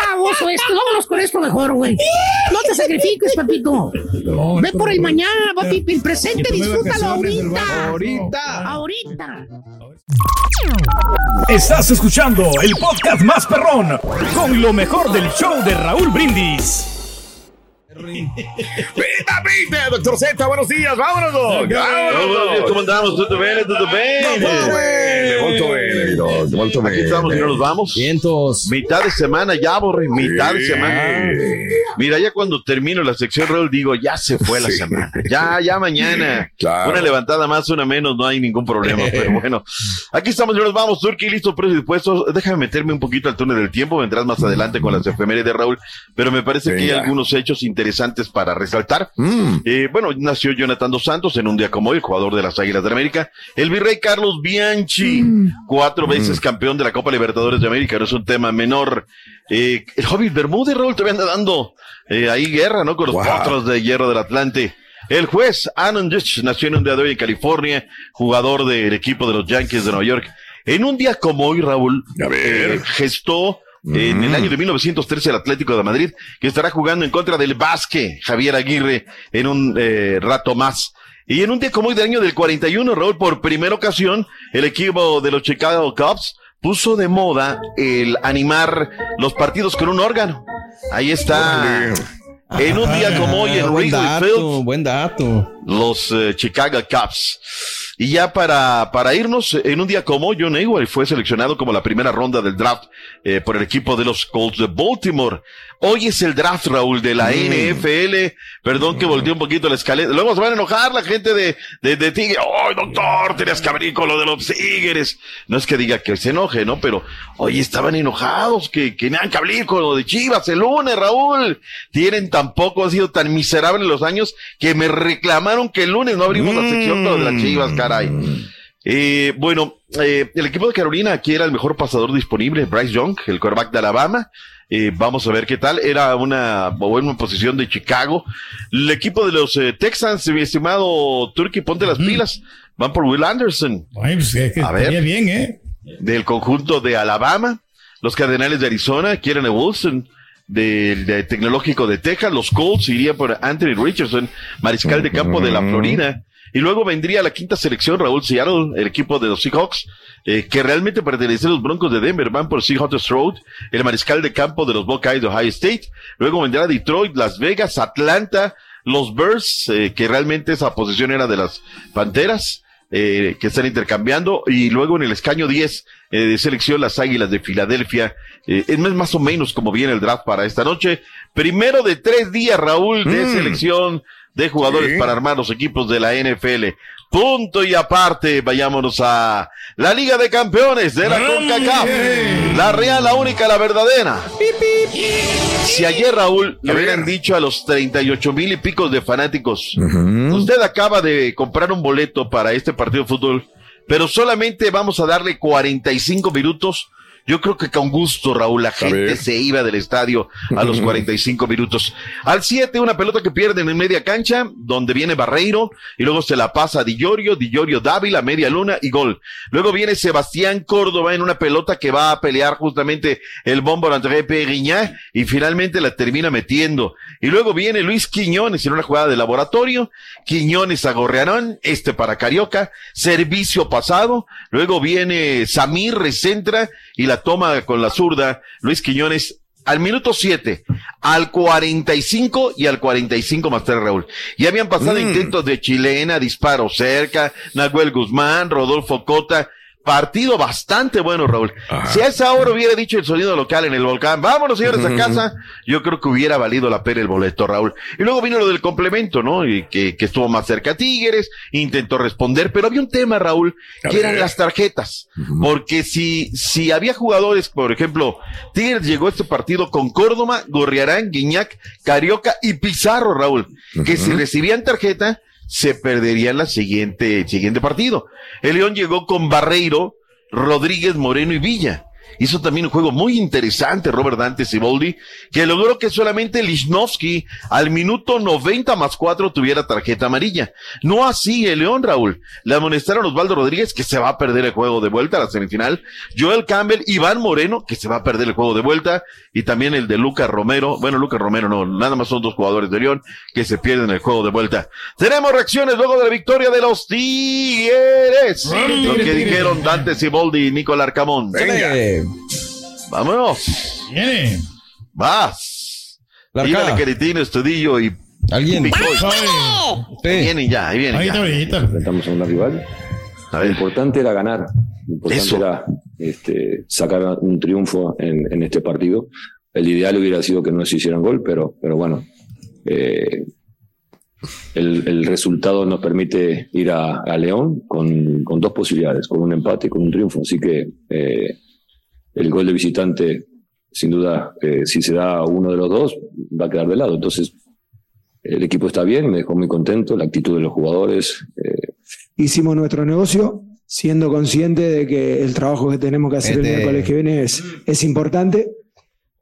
Baboso esto, vámonos con esto mejor, güey. No te sacrifiques, papito. Ve por el mañana, papi. El presente, disfrútalo ahorita. vato. Ahorita. Estás escuchando el podcast más perrón con lo mejor del show de Raúl Brindis. Venga, venga, doctor Z, buenos días, vámonos. Doc. Vámonos. ¿Cómo andamos? ¿Todo bien? ¿Todo bien? Bene, molto bene, Aquí estamos y no nos vamos. Vientos. Mitad de semana ya, Borre, mitad de semana. Mira, ya cuando termino la sección Raúl digo, ya se fue la Sí. semana. Ya, ya mañana. Claro. Una levantada más, una menos, no hay ningún problema. Pero bueno, aquí estamos y nos vamos. Turki, listo, dispuestos. Déjame meterme un poquito al túnel del tiempo. Vendrás más adelante con las efemérides de Raúl. Pero me parece que hay algunos hechos interesantes para resaltar. Mm. Eh, bueno, nació Jonathan Dos Santos en un día como hoy, jugador de las Águilas de América. El virrey Carlos Bianchi, cuatro veces campeón de la Copa Libertadores de América, no es un tema menor. Eh, el Hobbit Bermúdez, Raúl, todavía anda dando eh, ahí guerra, ¿no? Con los Wow. potros de hierro del Atlante. El juez Anon Ditch nació en un día de hoy en California, jugador del equipo de los Yankees de Nueva York. En un día como hoy, Raúl, A ver. eh, gestó eh, en el año de 1913 el Atlético de Madrid, que estará jugando en contra del Basque, Javier Aguirre, en un eh, rato más. Y en un día como hoy del año del 41, Raúl, por primera ocasión, el equipo de los Chicago Cubs puso de moda el animar los partidos con un órgano. Ahí está. En un día como hoy en buen dato, Field, buen dato. los eh, Chicago Cubs. Y ya para, para irnos, en un día como John Elway fue seleccionado como la primera ronda del draft eh, por el equipo de los Colts de Baltimore. Hoy es el draft, Raúl, de la NFL. Perdón que volteé un poquito la escalera. Luego se van a enojar la gente de, de, de Tigre. ¡Ay, doctor! Tenías que abrir con lo de los Tigres. No es que diga que se enoje, ¿no? Pero, hoy estaban enojados que, que tenían que abrir con lo de Chivas el lunes, Raúl. Tienen tampoco, ha sido tan miserable los años que me reclamaron que el lunes no abrimos la sección con lo de las Chivas, caray. Eh, bueno, eh, el equipo de Carolina aquí era el mejor pasador disponible, Bryce Young, el quarterback de Alabama. Eh, vamos a ver qué tal. Era una buena posición de Chicago. El equipo de los eh, Texans, mi estimado Turkey, ponte las pilas. Van por Will Anderson. pues, es que a ver. bien, ¿eh? Del conjunto de Alabama. Los Cardenales de Arizona quieren a Wilson. Del de Tecnológico de Texas. Los Colts irían por Anthony Richardson, mariscal de campo de la Florida. Y luego vendría la quinta selección, Raúl Seattle, el equipo de los Seahawks, eh, que realmente pertenece a los Broncos de Denver, van por Seahawks Road, el mariscal de campo de los Buckeyes de Ohio State. Luego vendrá Detroit, Las Vegas, Atlanta, los Bears, eh, que realmente esa posición era de las Panteras, eh, que están intercambiando. Y luego en el escaño 10 eh, de selección, las Águilas de Filadelfia. Eh, es más- o menos como viene el draft para esta noche. Primero de tres días, Raúl, de Mm. selección de jugadores Sí. para armar los equipos de la NFL. Punto y aparte, vayámonos a la Liga de Campeones de la CONCACAF. La real, la única, la verdadera. Si ayer, Raúl, le hubieran dicho a los 38 mil y picos de fanáticos, usted acaba de comprar un boleto para este partido de fútbol, pero solamente vamos a darle 45 minutos. Yo creo que con gusto, Raúl, la gente se iba del estadio a los 45 minutos. Al 7, una pelota que pierden en media cancha, donde viene Barreiro, y luego se la pasa a Di Llorio, Di Llorio Dávila, media luna y gol. Luego viene Sebastián Córdoba en una pelota que va a pelear justamente el bombo André Perignac, y finalmente la termina metiendo. Y luego viene Luis Quiñones en una jugada de laboratorio, Quiñones a Gorrearón, este para Carioca, servicio pasado, luego viene Samir, recentra y la toma con la zurda, Luis Quiñones al minuto 7, al 45 y al 45 más tarde, Raúl. Ya habían pasado intentos de chilena, disparo cerca, Nahuel Guzmán, Rodolfo Cota. Partido bastante bueno, Raúl. Si a esa hora hubiera dicho el sonido local en el volcán, vámonos señores a casa, yo creo que hubiera valido la pena el boleto, Raúl. Y luego vino lo del complemento, ¿no? Y que, que estuvo más cerca a Tigres, intentó responder, pero había un tema, Raúl, que eran las tarjetas. Porque si, si había jugadores, por ejemplo, Tigres llegó a este partido con Córdoba, Gorriarán, Guiñac, Carioca y Pizarro, Raúl, que si recibían tarjeta, se perderían la siguiente, el siguiente partido. El León llegó con Barreiro, Rodríguez, Moreno y Villa. Hizo también un juego muy interesante Robert Dante Siboldi, que logró que solamente Lichnowsky al minuto 90 más 4 tuviera tarjeta amarilla. No así el León, Raúl. Le amonestaron Osvaldo Rodríguez, que se va a perder el juego de vuelta a la semifinal. Joel Campbell, Iván Moreno, que se va a perder el juego de vuelta. Y también el de Lucas Romero. Bueno, Lucas Romero no, nada más son dos jugadores de León que se pierden el juego de vuelta. Tenemos reacciones luego de la victoria de los Tigres. Lo que dijeron Dante Siboldi y Nicolás Arcamón. Vámonos. Viene. Vas. Larga. Dígale Queretino, Estudillo y Alguien. Ahí vienen ya, ahí vienen ya. Enfrentamos a una rival. Lo importante era ganar. Lo importante Eso. era este, sacar un triunfo en, en este partido. El ideal hubiera sido que no se hicieran gol, pero, pero bueno. eh, el, el resultado nos permite ir a, a León con, con dos posibilidades, con un empate y con un triunfo. Así que eh, el gol de visitante, sin duda, eh, si se da uno de los dos, va a quedar de lado. Entonces, el equipo está bien, me dejó muy contento, la actitud de los jugadores. eh, hicimos nuestro negocio siendo consciente de que el trabajo que tenemos que hacer el Este- miércoles que viene es, es importante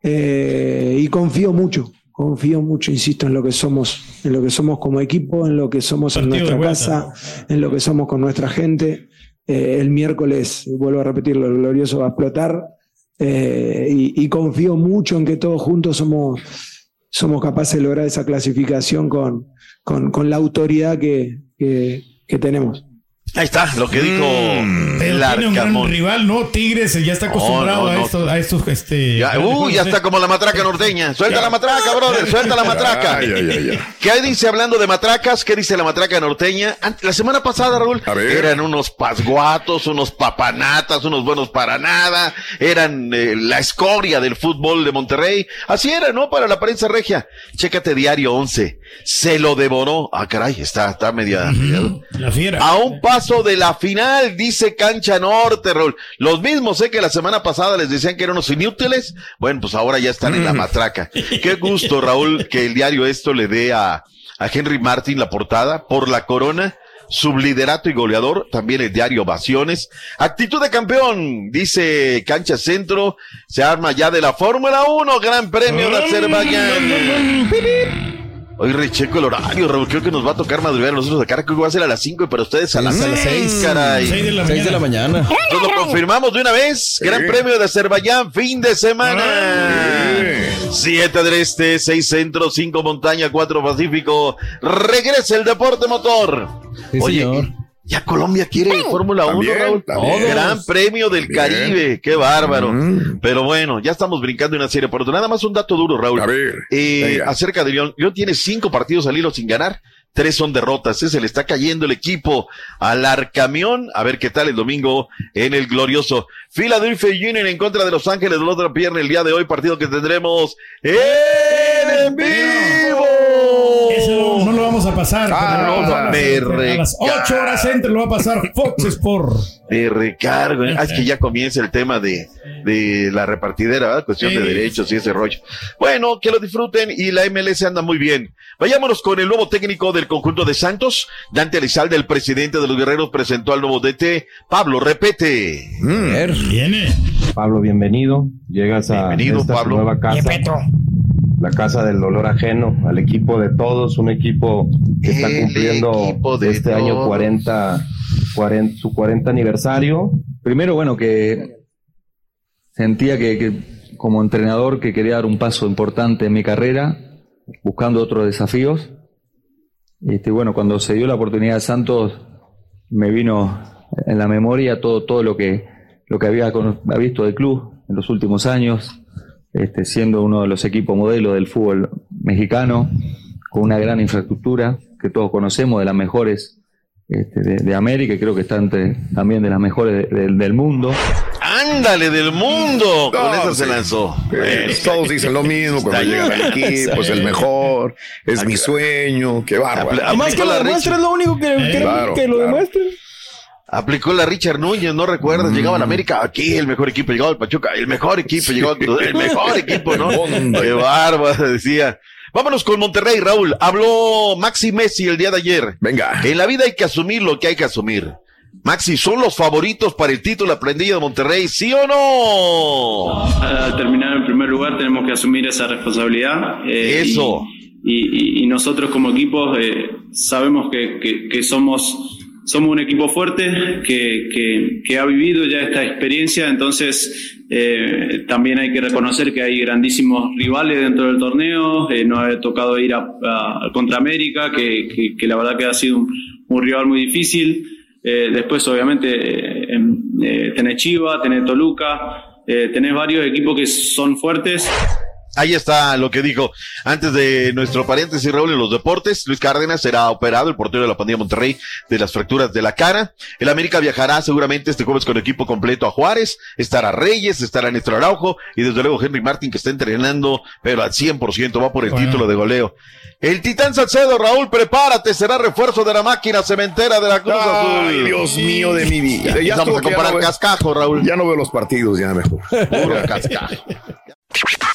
Eh, y confío mucho, confío mucho, insisto, en lo que somos, en lo que somos como equipo, en lo que somos en nuestra casa, en lo que somos con nuestra gente. Eh, el miércoles, vuelvo a repetirlo, el glorioso va a explotar eh, y, confío mucho en que todos juntos somos, somos capaces de lograr esa clasificación con, con, la autoridad que- que tenemos. Ahí está, lo que dijo Mm. Tiene un gran rival, ¿no? Tigres ya está acostumbrado No, no, a, estos, a estos, este... Ya, uh, ya está como la matraca norteña. Suelta la matraca, brother, suelta la matraca. Ay, ay. ¿Qué dice hablando de matracas? ¿Qué dice la matraca norteña? La semana pasada, Raúl, eran unos pasguatos, unos papanatas, unos buenos para nada, eran eh, la escoria del fútbol de Monterrey. Así era, ¿no? Para la prensa regia. Chécate diario 11. Se lo devoró. Ah, caray, está, está media. media- La fiera. a un paso de la final, dice Cancha Norte, Raúl. Los mismos, sé que la semana pasada les decían que eran unos inútiles. Bueno, pues ahora ya están en la matraca. Qué gusto, Raúl, que el diario esto le dé a, a Henry Martin la portada por la corona. Subliderato y goleador, también el diario Ovaciones. Actitud de campeón, dice Cancha Centro, se arma ya de la Fórmula 1, Gran Premio de Azerbaiyán. Hoy recheco el horario, Raúl. Creo que nos va a tocar madrugar a nosotros acá. Creo que va a ser a las 5, pero ustedes a las a las 6, seis. caray. Seis de la Seis de la mañana. mañana. Entonces lo confirmamos de una vez. Gran premio de Azerbaiyán, fin de semana. Siete del este, seis centro, cinco montaña, cuatro pacífico. Regresa el deporte motor. Sí, Oye, señor. Ya Colombia quiere Fórmula 1, También, Raúl. también. Gran premio del Bien. Caribe. Qué bárbaro. Pero bueno, ya estamos brincando en una serie. Por nada más un dato duro, Raúl. A ver, Eh, acerca de León. León tiene cinco partidos al hilo sin ganar. Tres son derrotas. ¿eh? Se le está cayendo el equipo al Arcamión. A ver qué tal el domingo en el glorioso Philadelphia Union en contra de Los Ángeles de la otra pierna el día de hoy. Partido que tendremos en vivo. Vamos a pasar. Ah, no, a, me las, a las 8 horas centro lo va a pasar Fox Sport. De recargo. ¿eh? Ah, es que ya comienza el tema de, de la repartidera, ¿verdad? Cuestión de derechos y ese rollo. Bueno, que lo disfruten y la MLS anda muy bien. Vayámonos con el nuevo técnico del conjunto de Santos. Dante Elizalde, el presidente de los guerreros, presentó al nuevo DT, Pablo Repete. Viene. Pablo, bienvenido. Llegas a Bienvenido, esta Pablo. nueva casa. La casa del dolor ajeno, al equipo de todos, un equipo que está cumpliendo este año todos. 40, 40 su 40 aniversario. Primero, bueno, que sentía que, que como entrenador que quería dar un paso importante en mi carrera, buscando otros desafíos. Este, bueno, cuando se dio la oportunidad de Santos, me vino en la memoria todo, todo lo que, lo que había, había visto del club en los últimos años, este, siendo uno de los equipos modelo del fútbol mexicano, con una gran infraestructura que todos conocemos, de las mejores este, de, de América, y creo que está entre también de las mejores de- de- del mundo. Ándale del mundo. Con eso se lanzó. Eh, todos dicen lo mismo cuando Está llegan al equipo, es el mejor, es mi sueño, qué bárbaro. Además que lo es lo único que, que- Claro, que lo claro. demuestra. Aplicó la Richard Núñez, no recuerdas, llegaba a la América, aquí el mejor equipo, llegaba al Pachuca, el mejor equipo, llegaba al- el mejor equipo, ¿no? Qué bárbaro, decía. Vámonos con Monterrey, Raúl. Habló Maxi Messi el día de ayer. Venga. En la vida hay que asumir lo que hay que asumir. Maxi, ¿son los favoritos para el título aprendido de Monterrey, sí o no? Al terminar en primer lugar tenemos que asumir esa responsabilidad. eh, Eso. Y, y- y nosotros como equipo eh, sabemos que, que- que somos, somos un equipo fuerte, que, que- que ha vivido ya esta experiencia, entonces eh, también hay que reconocer que hay grandísimos rivales dentro del torneo, eh, nos ha tocado ir a, a- contra América, que, que- la verdad que ha sido un, un rival muy difícil. Eh, después, obviamente, eh, eh, tenés Chiva, tenés Toluca, eh, tenés varios equipos que son fuertes. Ahí está lo que dijo antes de nuestro paréntesis, Raúl, en los deportes. Luis Cárdenas será operado, el portero de la pandilla Monterrey, de las fracturas de la cara. El América viajará seguramente este jueves con equipo completo a Juárez. Estará Reyes, estará Néstor Araujo y desde luego Henry Martin que está entrenando, pero al 100% va por el Bueno. título de goleo. El Titán Salcedo, Raúl, prepárate, será refuerzo de la máquina cementera de la Cruz Azul. Ay, Dios mío de mi vida. Ya Vamos a ya no veo- cascajo, Raúl. Ya no veo los partidos, ya mejor. Puro cascajo.